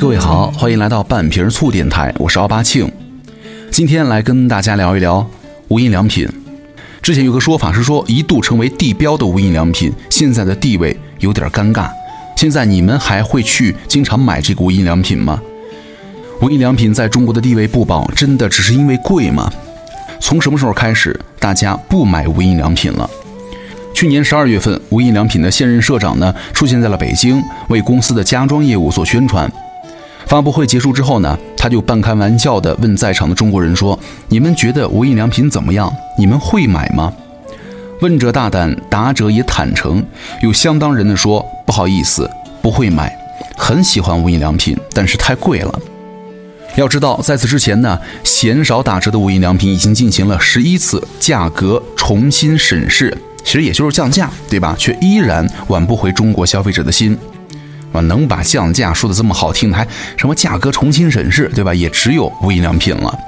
各位好，欢迎来到半瓶醋电台，我是奥巴庆。今天来跟大家聊一聊无印良品。之前有个说法是说，一度成为地标的无印良品，现在的地位有点尴尬。现在你们还会去经常买这个无印良品吗？无印良品在中国的地位不保，真的只是因为贵吗？从什么时候开始，大家不买无印良品了？去年十二月份，无印良品的现任社长呢出现在了北京，为公司的家装业务做宣传。发布会结束之后呢，他就半开玩笑地问在场的中国人说：“你们觉得无印良品怎么样？你们会买吗？”问者大胆，答者也坦诚。有相当人的说：“不好意思，不会买。很喜欢无印良品，但是太贵了。”要知道，在此之前呢，鲜少打折的无印良品已经进行了十一次价格重新审视。其实也就是降价，对吧？却依然挽不回中国消费者的心，啊，能把降价说的这么好听，还什么价格重新审视，对吧？也只有无印良品了。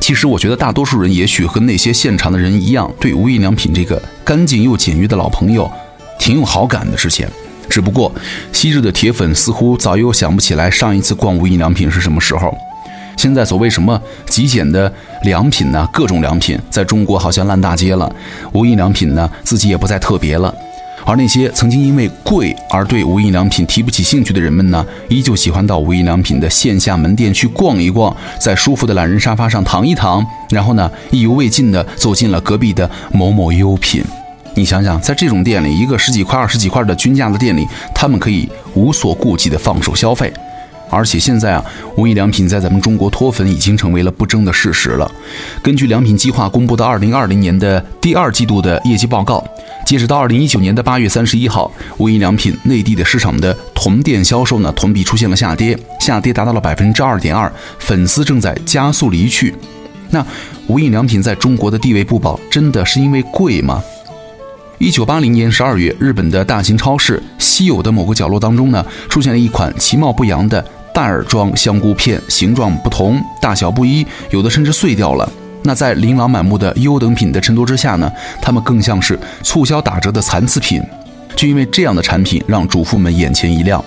其实我觉得大多数人也许和那些现场的人一样，对无印良品这个干净又简约的老朋友挺有好感的。之前，只不过昔日的铁粉似乎早又想不起来上一次逛无印良品是什么时候。现在所谓什么极简的良品呢？各种良品在中国好像烂大街了。无印良品呢，自己也不再特别了。而那些曾经因为贵而对无印良品提不起兴趣的人们呢，依旧喜欢到无印良品的线下门店去逛一逛，在舒服的懒人沙发上躺一躺，然后呢，意犹未尽地走进了隔壁的某某优品。你想想，在这种店里，一个十几块、二十几块的均价的店里，他们可以无所顾忌地放手消费。而且现在啊，无印良品在咱们中国脱粉已经成为了不争的事实了。根据良品计划公布的二零二零年的第二季度的业绩报告，截止到二零一九年的八月三十一号，无印良品内地的市场的同店销售呢，同比出现了下跌，下跌达到了百分之二点二，粉丝正在加速离去。那无印良品在中国的地位不保，真的是因为贵吗？一九八零年十二月，日本的大型超市稀有的某个角落当中呢，出现了一款其貌不扬的。袋儿装香菇片，形状不同，大小不一，有的甚至碎掉了。那在琳琅满目的优等品的衬托之下呢，它们更像是促销打折的残次品。就因为这样的产品，让主妇们眼前一亮。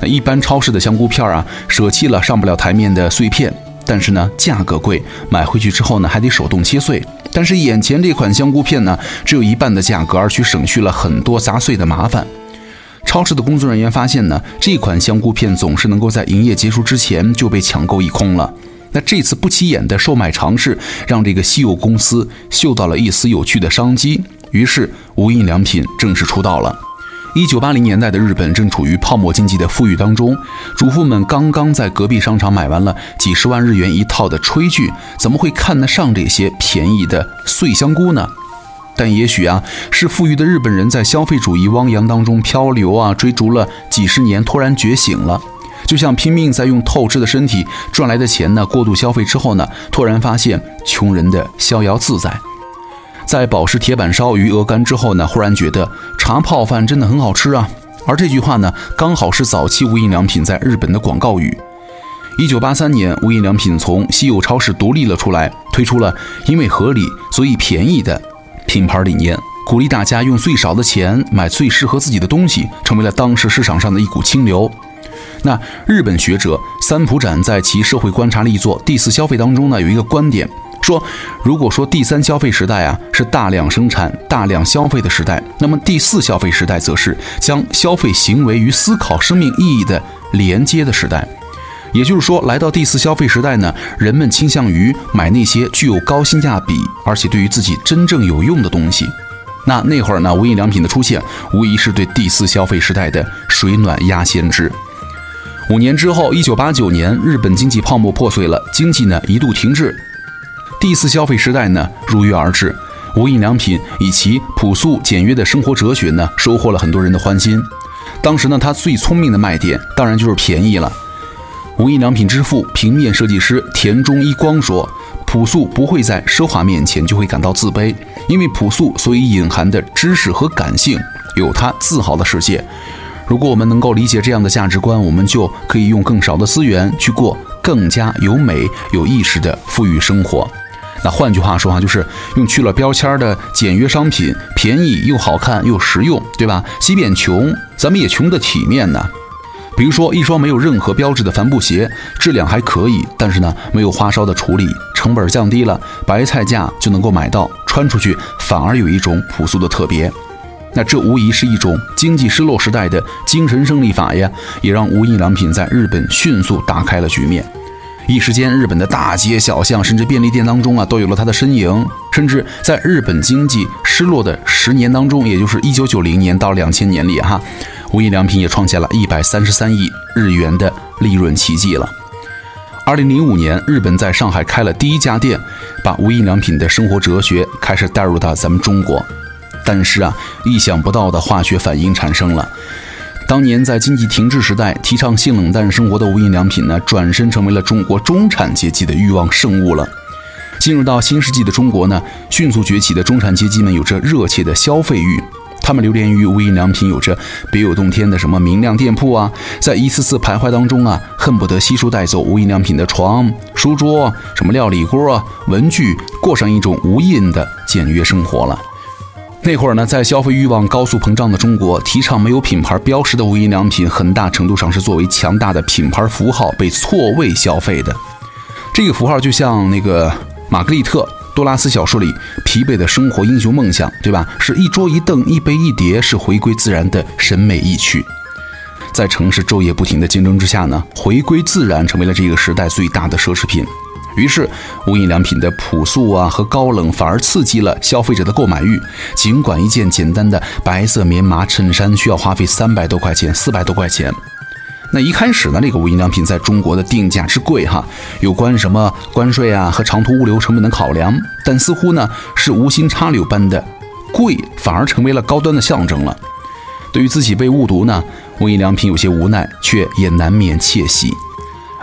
那一般超市的香菇片啊，舍弃了上不了台面的碎片，但是呢，价格贵，买回去之后呢，还得手动切碎。但是眼前这款香菇片呢，只有一半的价格，而且省去了很多砸碎的麻烦。超市的工作人员发现呢，这款香菇片总是能够在营业结束之前就被抢购一空了。那这次不起眼的售卖尝试，让这个稀有公司嗅到了一丝有趣的商机，于是无印良品正式出道了。一九八零年代的日本正处于泡沫经济的富裕当中，主妇们刚刚在隔壁商场买完了几十万日元一套的炊具，怎么会看得上这些便宜的碎香菇呢？但也许啊，是富裕的日本人在消费主义汪洋当中漂流啊，追逐了几十年，突然觉醒了。就像拼命在用透支的身体赚来的钱呢，过度消费之后呢，突然发现穷人的逍遥自在。在饱食铁板烧、鱼鹅肝之后呢，忽然觉得茶泡饭真的很好吃啊。而这句话呢，刚好是早期无印良品在日本的广告语。一九八三年，无印良品从稀有超市独立了出来，推出了因为合理所以便宜的。品牌理念鼓励大家用最少的钱买最适合自己的东西，成为了当时市场上的一股清流。那日本学者三浦展在其社会观察力作《第四消费》当中呢，有一个观点说，如果说第三消费时代啊是大量生产、大量消费的时代，那么第四消费时代则是将消费行为与思考生命意义的连接的时代。也就是说，来到第四消费时代呢，人们倾向于买那些具有高性价比，而且对于自己真正有用的东西。那那会儿呢，无印良品的出现，无疑是对第四消费时代的水暖鸭先知。五年之后，一九八九年，日本经济泡沫破碎了，经济呢一度停滞，第四消费时代呢如约而至。无印良品以其朴素简约的生活哲学呢，收获了很多人的欢心。当时呢，他最聪明的卖点，当然就是便宜了。无印良品之父、平面设计师田中一光说：“朴素不会在奢华面前就会感到自卑，因为朴素所以隐含的知识和感性有他自豪的世界。如果我们能够理解这样的价值观，我们就可以用更少的资源去过更加有美、有意识的富裕生活。那换句话说啊，就是用去了标签的简约商品，便宜又好看又实用，对吧？即便穷，咱们也穷得体面呢。”比如说一双没有任何标志的帆布鞋，质量还可以，但是呢没有花哨的处理，成本降低了，白菜价就能够买到，穿出去反而有一种朴素的特别。那这无疑是一种经济失落时代的精神胜利法呀，也让无印良品在日本迅速打开了局面。一时间，日本的大街小巷，甚至便利店当中啊，都有了它的身影。甚至在日本经济失落的十年当中，也就是一九九零年到两千年里哈，无印良品也创下了一百三十三亿日元的利润奇迹了。二零零五年，日本在上海开了第一家店，把无印良品的生活哲学开始带入到咱们中国。但是啊，意想不到的化学反应产生了。当年在经济停滞时代提倡性冷淡生活的无印良品呢，转身成为了中国中产阶级的欲望圣物了。进入到新世纪的中国呢，迅速崛起的中产阶级们有着热切的消费欲，他们流连于无印良品有着别有洞天的什么明亮店铺啊，在一次次徘徊当中啊，恨不得悉数带走无印良品的床、书桌、什么料理锅、文具，过上一种无印的简约生活了。那会儿呢，在消费欲望高速膨胀的中国，提倡没有品牌标识的无印良品，很大程度上是作为强大的品牌符号被错位消费的。这个符号就像那个玛格丽特·多拉斯小说里疲惫的生活英雄梦想，对吧？是一桌一凳一杯一碟，是回归自然的审美意趣。在城市昼夜不停的竞争之下呢，回归自然成为了这个时代最大的奢侈品。于是，无印良品的朴素啊和高冷反而刺激了消费者的购买欲。尽管一件简单的白色棉麻衬衫需要花费三百多块钱、四百多块钱，那一开始呢，这个无印良品在中国的定价之贵哈，有关什么关税啊和长途物流成本的考量，但似乎呢是无心插柳般的贵，反而成为了高端的象征了。对于自己被误读呢，无印良品有些无奈，却也难免窃喜。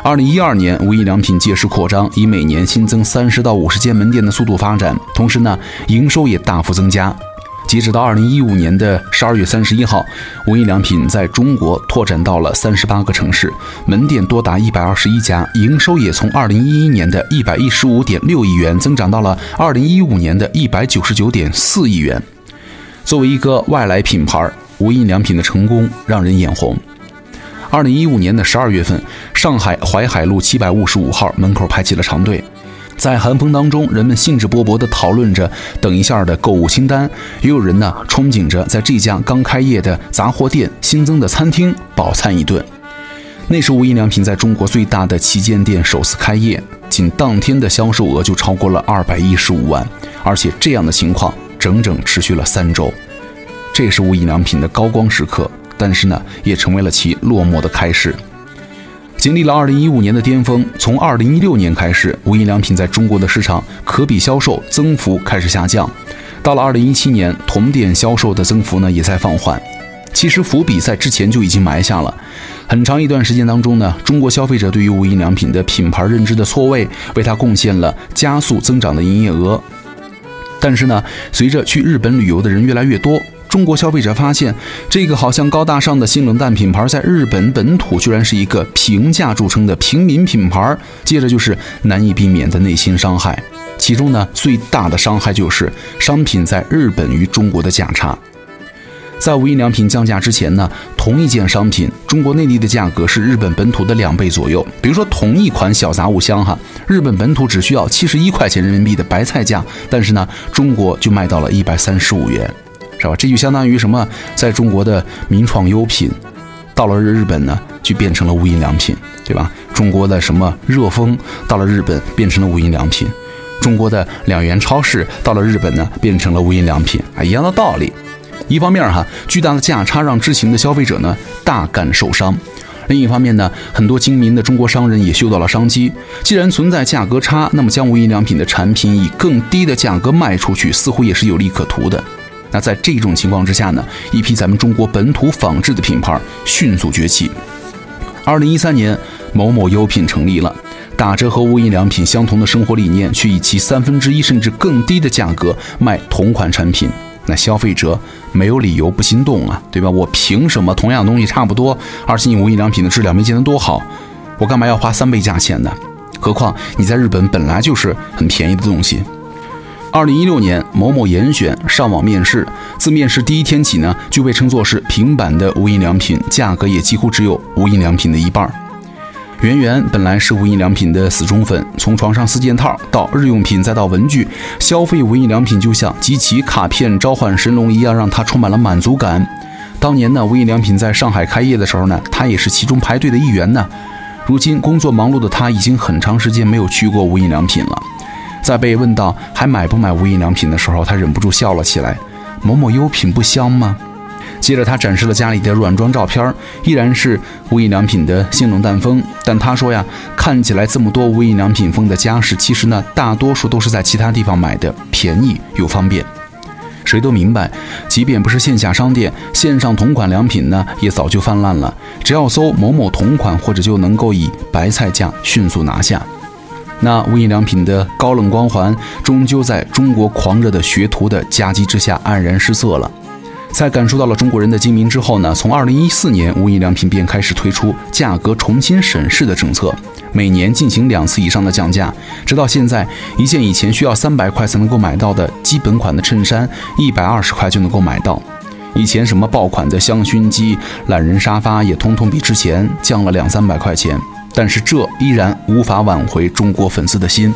二零一二年，无印良品借势扩张，以每年新增三十到五十间门店的速度发展，同时呢，营收也大幅增加。截止到二零一五年的十二月三十一号，无印良品在中国拓展到了三十八个城市，门店多达一百二十一家，营收也从二零一一年的一百一十五点六亿元增长到了二零一五年的一百九十九点四亿元。作为一个外来品牌，无印良品的成功让人眼红。二零一五年的十二月份，上海淮海路七百五十五号门口排起了长队，在寒风当中，人们兴致勃勃地讨论着等一下的购物清单，也有人呢憧憬着在这家刚开业的杂货店新增的餐厅饱餐一顿。那是无印良品在中国最大的旗舰店首次开业，仅当天的销售额就超过了二百一十五万，而且这样的情况整整持续了三周，这是无印良品的高光时刻。但是呢，也成为了其落寞的开始。经历了2015年的巅峰，从2016年开始，无印良品在中国的市场可比销售增幅开始下降。到了2017年，同店销售的增幅呢也在放缓。其实伏笔在之前就已经埋下了。很长一段时间当中呢，中国消费者对于无印良品的品牌认知的错位，为它贡献了加速增长的营业额。但是呢，随着去日本旅游的人越来越多。中国消费者发现，这个好像高大上的新冷淡品牌，在日本本土居然是一个平价著称的平民品牌。接着就是难以避免的内心伤害，其中呢最大的伤害就是商品在日本与中国的价差。在无印良品降价之前呢，同一件商品，中国内地的价格是日本本土的两倍左右。比如说同一款小杂物箱哈，日本本土只需要七十一块钱人民币的白菜价，但是呢，中国就卖到了一百三十五元。是吧？这就相当于什么？在中国的名创优品，到了日日本呢，就变成了无印良品，对吧？中国的什么热风，到了日本变成了无印良品；中国的两元超市，到了日本呢，变成了无印良品啊，一样的道理。一方面哈，巨大的价差让知情的消费者呢大感受伤；另一方面呢，很多精明的中国商人也嗅到了商机。既然存在价格差，那么将无印良品的产品以更低的价格卖出去，似乎也是有利可图的。那在这种情况之下呢，一批咱们中国本土仿制的品牌迅速崛起。二零一三年，某某优品成立了，打着和无印良品相同的生活理念，去以其三分之一甚至更低的价格卖同款产品。那消费者没有理由不心动啊，对吧？我凭什么同样东西差不多，而且你无印良品的质量没见得多好，我干嘛要花三倍价钱呢？何况你在日本本来就是很便宜的东西。二零一六年，某某严选上网面试，自面试第一天起呢，就被称作是平板的无印良品，价格也几乎只有无印良品的一半。圆圆本来是无印良品的死忠粉，从床上四件套到日用品再到文具，消费无印良品就像集齐卡片召唤神龙一样，让他充满了满足感。当年呢，无印良品在上海开业的时候呢，他也是其中排队的一员呢。如今工作忙碌的他，已经很长时间没有去过无印良品了。在被问到还买不买无印良品的时候，他忍不住笑了起来。某某优品不香吗？接着他展示了家里的软装照片，依然是无印良品的性冷淡风。但他说呀，看起来这么多无印良品风的家饰，其实呢，大多数都是在其他地方买的，便宜又方便。谁都明白，即便不是线下商店，线上同款良品呢，也早就泛滥了。只要搜某某同款，或者就能够以白菜价迅速拿下。那无印良品的高冷光环，终究在中国狂热的学徒的夹击之下黯然失色了。在感受到了中国人的精明之后呢，从二零一四年，无印良品便开始推出价格重新审视的政策，每年进行两次以上的降价，直到现在，一件以前需要三百块才能够买到的基本款的衬衫，一百二十块就能够买到。以前什么爆款的香薰机、懒人沙发，也通通比之前降了两三百块钱。但是这依然无法挽回中国粉丝的心。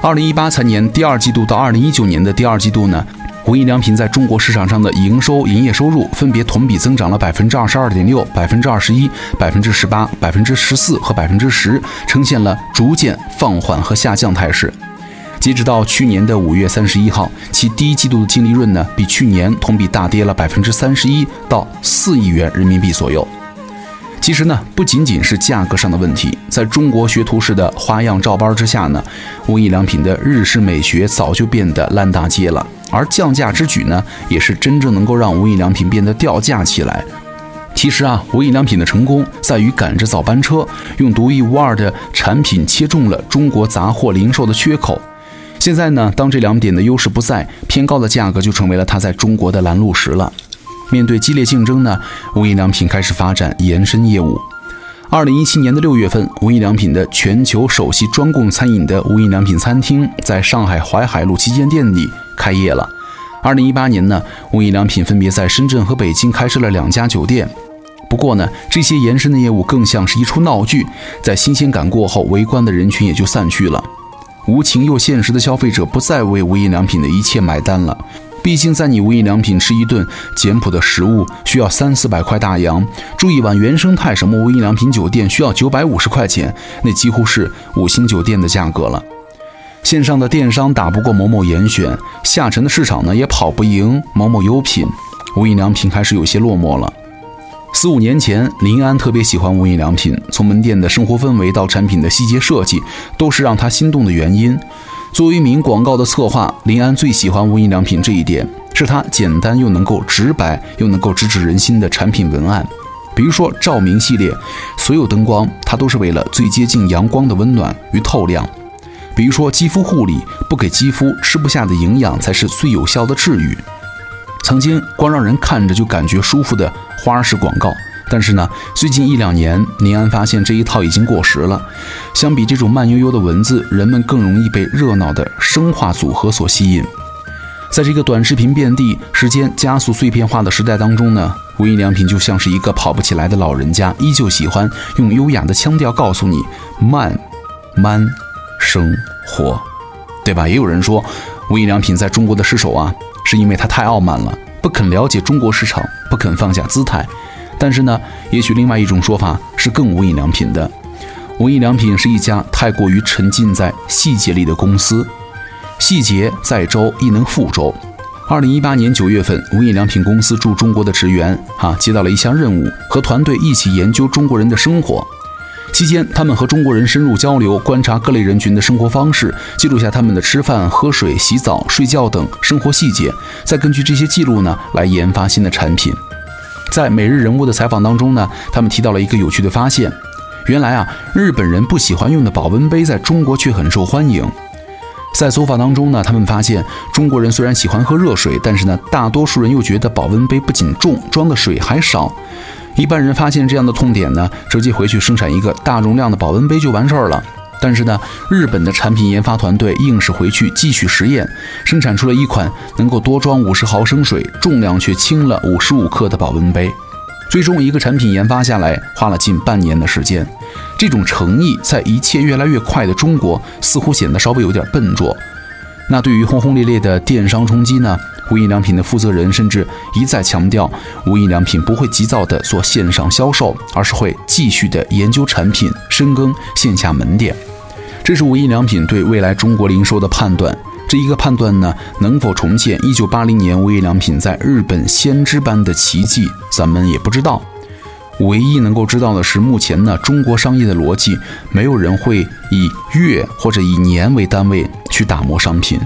二零一八财年第二季度到二零一九年的第二季度呢，无印良品在中国市场上的营收、营业收入分别同比增长了百分之二十二点六、百分之二十一、百分之十八、百分之十四和百分之十，呈现了逐渐放缓和下降态势。截止到去年的五月三十一号，其第一季度的净利润呢，比去年同比大跌了百分之三十一，到四亿元人民币左右。其实呢，不仅仅是价格上的问题，在中国学徒式的花样照搬之下呢，无印良品的日式美学早就变得烂大街了。而降价之举呢，也是真正能够让无印良品变得掉价起来。其实啊，无印良品的成功在于赶着早班车，用独一无二的产品切中了中国杂货零售的缺口。现在呢，当这两点的优势不在，偏高的价格就成为了它在中国的拦路石了。面对激烈竞争呢，无印良品开始发展延伸业务。二零一七年的六月份，无印良品的全球首席专供餐饮的无印良品餐厅在上海淮海路旗舰店里开业了。二零一八年呢，无印良品分别在深圳和北京开设了两家酒店。不过呢，这些延伸的业务更像是一出闹剧，在新鲜感过后，围观的人群也就散去了。无情又现实的消费者不再为无印良品的一切买单了。毕竟，在你无印良品吃一顿简朴的食物需要三四百块大洋，住一晚原生态什么无印良品酒店需要九百五十块钱，那几乎是五星酒店的价格了。线上的电商打不过某某严选，下沉的市场呢也跑不赢某某优品，无印良品开始有些落寞了。四五年前，林安特别喜欢无印良品，从门店的生活氛围到产品的细节设计，都是让他心动的原因。作为一名广告的策划，林安最喜欢无印良品这一点，是它简单又能够直白又能够直指人心的产品文案。比如说照明系列，所有灯光它都是为了最接近阳光的温暖与透亮。比如说肌肤护理，不给肌肤吃不下的营养才是最有效的治愈。曾经光让人看着就感觉舒服的花式广告。但是呢，最近一两年，宁安发现这一套已经过时了。相比这种慢悠悠的文字，人们更容易被热闹的声画组合所吸引。在这个短视频遍地、时间加速碎片化的时代当中呢，无印良品就像是一个跑不起来的老人家，依旧喜欢用优雅的腔调告诉你慢、慢生活，对吧？也有人说，无印良品在中国的失手啊，是因为它太傲慢了，不肯了解中国市场，不肯放下姿态。但是呢，也许另外一种说法是更无印良品的。无印良品是一家太过于沉浸在细节里的公司，细节在周亦能覆周。二零一八年九月份，无印良品公司驻中国的职员哈接到了一项任务，和团队一起研究中国人的生活。期间，他们和中国人深入交流，观察各类人群的生活方式，记录下他们的吃饭、喝水、洗澡、睡觉等生活细节，再根据这些记录呢来研发新的产品。在每日人物的采访当中呢，他们提到了一个有趣的发现：原来啊，日本人不喜欢用的保温杯在中国却很受欢迎。在走访当中呢，他们发现中国人虽然喜欢喝热水，但是呢，大多数人又觉得保温杯不仅重，装的水还少。一般人发现这样的痛点呢，直接回去生产一个大容量的保温杯就完事儿了。但是呢，日本的产品研发团队硬是回去继续实验，生产出了一款能够多装五十毫升水、重量却轻了五十五克的保温杯。最终，一个产品研发下来花了近半年的时间。这种诚意在一切越来越快的中国，似乎显得稍微有点笨拙。那对于轰轰烈烈的电商冲击呢？无印良品的负责人甚至一再强调，无印良品不会急躁地做线上销售，而是会继续地研究产品，深耕线下门店。这是无印良品对未来中国零售的判断。这一个判断呢，能否重现1980年无印良品在日本先知般的奇迹，咱们也不知道。唯一能够知道的是，目前呢，中国商业的逻辑，没有人会以月或者以年为单位去打磨商品。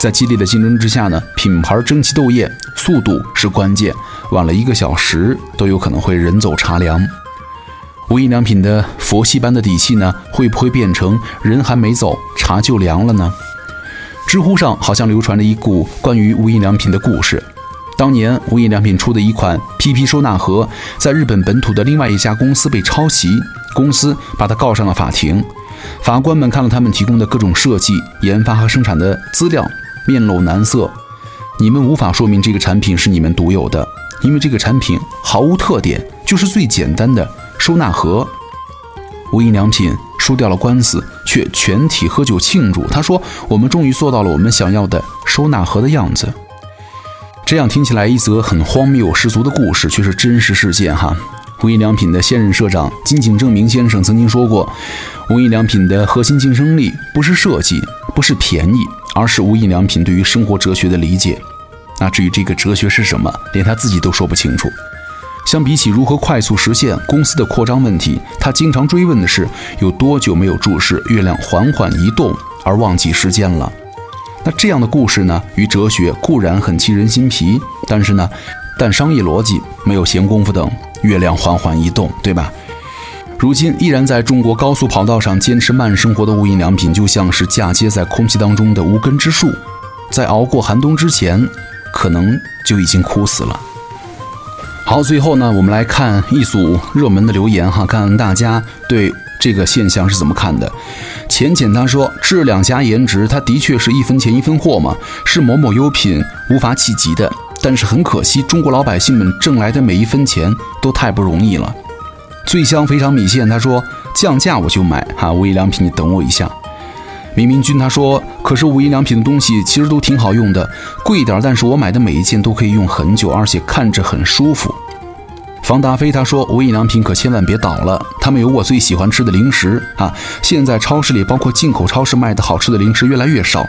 在激烈的竞争之下呢，品牌争奇斗艳，速度是关键，晚了一个小时都有可能会人走茶凉。无印良品的佛系般的底气呢，会不会变成人还没走，茶就凉了呢？知乎上好像流传着一股关于无印良品的故事。当年无印良品出的一款 PP 收纳盒，在日本本土的另外一家公司被抄袭，公司把它告上了法庭。法官们看了他们提供的各种设计、研发和生产的资料，面露难色。你们无法说明这个产品是你们独有的，因为这个产品毫无特点，就是最简单的收纳盒。无印良品输掉了官司，却全体喝酒庆祝。他说：“我们终于做到了我们想要的收纳盒的样子。”这样听起来一则很荒谬十足的故事，却是真实事件哈。无印良品的现任社长金井正明先生曾经说过，无印良品的核心竞争力不是设计，不是便宜，而是无印良品对于生活哲学的理解。那至于这个哲学是什么，连他自己都说不清楚。相比起如何快速实现公司的扩张问题，他经常追问的是有多久没有注视月亮缓缓移动而忘记时间了。那这样的故事呢，与哲学固然很沁人心脾，但是呢，但商业逻辑没有闲工夫等月亮缓缓移动，对吧？如今依然在中国高速跑道上坚持慢生活的无印良品，就像是嫁接在空气当中的无根之树，在熬过寒冬之前，可能就已经枯死了。好，最后呢，我们来看一组热门的留言哈，看看大家对。这个现象是怎么看的？浅浅他说：“质量加颜值，它的确是一分钱一分货嘛，是某某优品无法企及的。但是很可惜，中国老百姓们挣来的每一分钱都太不容易了。”醉香肥肠米线他说：“降价我就买哈，无印良品你等我一下。”明明君他说：“可是无印良品的东西其实都挺好用的，贵一点，但是我买的每一件都可以用很久，而且看着很舒服。”方达飞他说：“无印良品可千万别倒了，他们有我最喜欢吃的零食啊！现在超市里，包括进口超市卖的好吃的零食越来越少，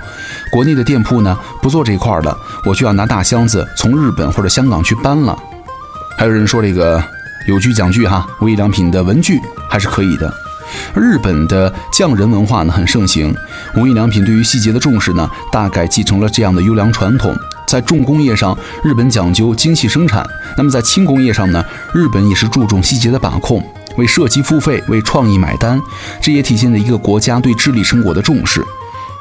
国内的店铺呢不做这一块的，我就要拿大箱子从日本或者香港去搬了。”还有人说这个有句讲句哈，无印良品的文具还是可以的。日本的匠人文化呢很盛行，无印良品对于细节的重视呢，大概继承了这样的优良传统。在重工业上，日本讲究精细生产；那么在轻工业上呢，日本也是注重细节的把控，为设计付费，为创意买单。这也体现了一个国家对智力成果的重视。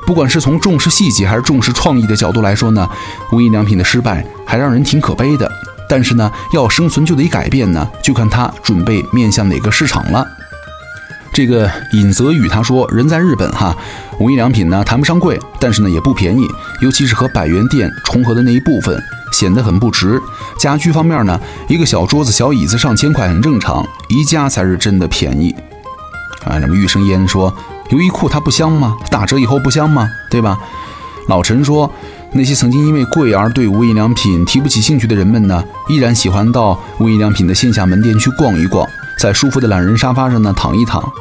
不管是从重视细节还是重视创意的角度来说呢，无印良品的失败还让人挺可悲的。但是呢，要生存就得改变呢，就看他准备面向哪个市场了。这个尹泽宇他说：“人在日本哈，无印良品呢谈不上贵，但是呢也不便宜，尤其是和百元店重合的那一部分，显得很不值。家居方面呢，一个小桌子、小椅子上千块很正常，宜家才是真的便宜。”啊，什么玉生烟说：“优衣库它不香吗？打折以后不香吗？对吧？”老陈说：“那些曾经因为贵而对无印良品提不起兴趣的人们呢，依然喜欢到无印良品的线下门店去逛一逛。”在舒服的懒人沙发上呢躺一躺，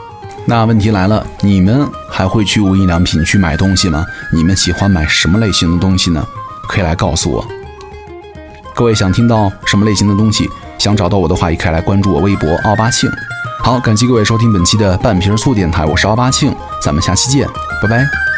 那问题来了，你们还会去无印良品去买东西吗？你们喜欢买什么类型的东西呢？可以来告诉我。各位想听到什么类型的东西，想找到我的话，也可以来关注我微博奥巴庆。好，感谢各位收听本期的半瓶醋电台，我是奥巴庆，咱们下期见，拜拜。